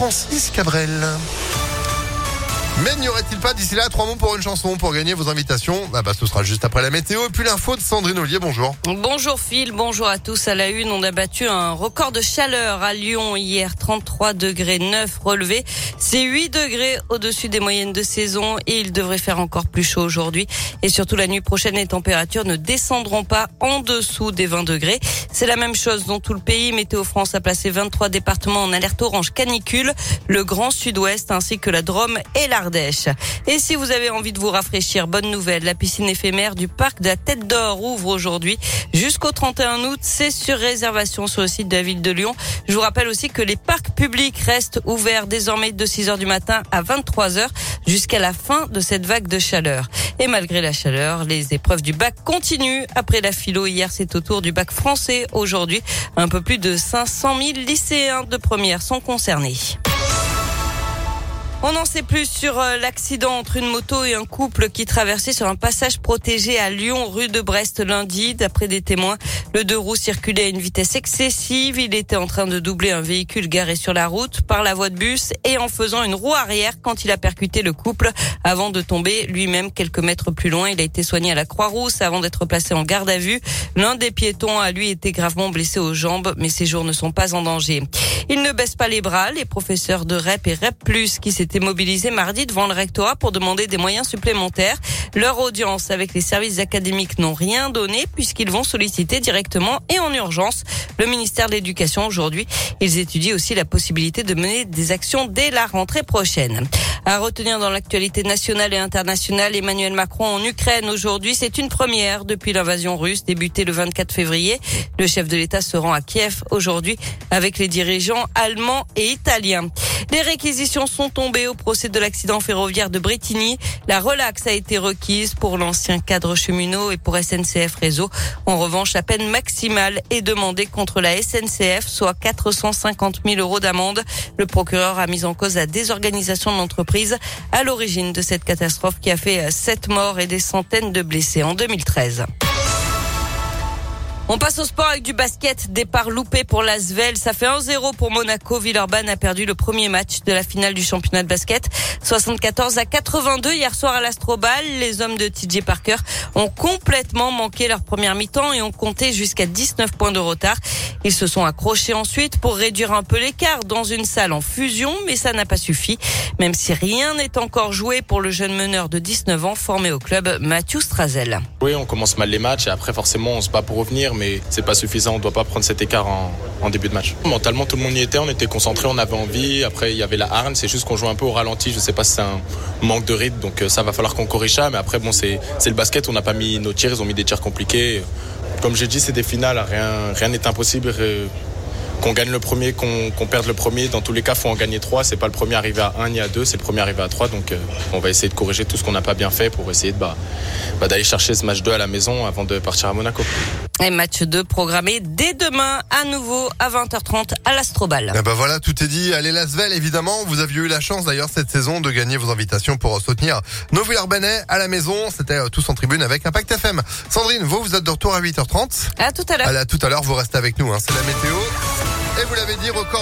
Francis Cabrel. Mais n'y aurait-il pas d'ici là trois mots pour une chanson pour gagner vos invitations ah bah, Ce sera juste après la météo et puis l'info de Sandrine Ollier. Bonjour. Bonjour Phil, bonjour à tous. À la une, on a battu un record de chaleur à Lyon hier, 33 degrés 9 relevés. C'est 8 degrés au-dessus des moyennes de saison et il devrait faire encore plus chaud aujourd'hui. Et surtout la nuit prochaine, les températures ne descendront pas en dessous des 20 degrés. C'est la même chose dans tout le pays. Météo France a placé 23 départements en alerte orange canicule, le Grand Sud-Ouest ainsi que la Drôme et l'Ardèche. Et si vous avez envie de vous rafraîchir, bonne nouvelle, la piscine éphémère du parc de la Tête d'Or ouvre aujourd'hui jusqu'au 31 août. C'est sur réservation sur le site de la ville de Lyon. Je vous rappelle aussi que les parcs publics restent ouverts désormais de 6 heures du matin à 23 heures jusqu'à la fin de cette vague de chaleur. Et malgré la chaleur, les épreuves du bac continuent. Après la philo, hier, c'est au tour du bac français. Aujourd'hui, un peu plus de 500 000 lycéens de première sont concernés. On n'en sait plus sur euh, l'accident entre une moto et un couple qui traversait sur un passage protégé à Lyon, rue de Brest lundi. D'après des témoins, le deux roues circulait à une vitesse excessive. Il était en train de doubler un véhicule garé sur la route par la voie de bus et en faisant une roue arrière quand il a percuté le couple avant de tomber lui-même quelques mètres plus loin. Il a été soigné à la Croix-Rousse avant d'être placé en garde à vue. L'un des piétons a lui été gravement blessé aux jambes, mais ses jours ne sont pas en danger. Il ne baisse pas les bras. Les professeurs de REP et REP+, qui s'étaient mobilisés mardi devant le rectorat pour demander des moyens supplémentaires. Leur audience avec les services académiques n'ont rien donné puisqu'ils vont solliciter directement et en urgence le ministère de l'Éducation aujourd'hui. Ils étudient aussi la possibilité de mener des actions dès la rentrée prochaine. À retenir dans l'actualité nationale et internationale, Emmanuel Macron en Ukraine aujourd'hui, c'est une première depuis l'invasion russe débutée le 24 février. Le chef de l'État se rend à Kiev aujourd'hui avec les dirigeants allemands et italiens. Les réquisitions sont tombées au procès de l'accident ferroviaire de Bretigny. La relaxe a été requise pour l'ancien cadre cheminot et pour SNCF Réseau. En revanche, la peine maximale est demandée contre la SNCF, soit 450 000 euros d'amende. Le procureur a mis en cause la désorganisation de l'entreprise à l'origine de cette catastrophe qui a fait sept morts et des centaines de blessés en 2013. On passe au sport avec du basket. Départ loupé pour l'Asvel. Ça fait 1-0 pour Monaco. Villeurbanne a perdu le premier match de la finale du championnat de basket. 74 à 82 hier soir à l'Astrobal. Les hommes de TJ Parker ont complètement manqué leur première mi-temps et ont compté jusqu'à 19 points de retard. Ils se sont accrochés ensuite pour réduire un peu l'écart dans une salle en fusion, mais ça n'a pas suffi. Même si rien n'est encore joué pour le jeune meneur de 19 ans formé au club Mathieu Strazel. Oui, on commence mal les matchs et après forcément on se bat pour revenir c'est pas suffisant. On doit pas prendre cet écart en, début de match. Mentalement, tout le monde y était. On était concentré, on avait envie. Après, il y avait la harne. C'est juste qu'on joue un peu au ralenti. Je sais pas si c'est un manque de rythme. Donc, euh, ça va falloir qu'on corrige ça. Mais après, bon, c'est le basket. On n'a pas mis nos tirs. Ils ont mis des tirs compliqués. Comme j'ai dit, c'est des finales. Rien n'est impossible. Euh, qu'on gagne le premier, qu'on perde le premier. Dans tous les cas, faut en gagner trois. C'est pas le premier arrivé à un ni à deux, c'est le premier arrivé à trois. Donc, euh, on va essayer de corriger tout ce qu'on n'a pas bien fait pour essayer bah, bah, d'aller chercher ce match 2 à la maison avant de partir à Monaco. Et match 2 programmé dès demain à nouveau à 20h30 à l'Astrobal. Eh ben voilà, tout est dit. Allez Lasvel, évidemment. Vous aviez eu la chance d'ailleurs cette saison de gagner vos invitations pour soutenir nos Villers-Banais à la maison. C'était euh, tous en tribune avec Impact FM. Sandrine, vous, vous êtes de retour à 8h30. À tout à l'heure. À tout à l'heure, vous restez avec nous. Hein. C'est la météo. Et vous l'avez dit, record.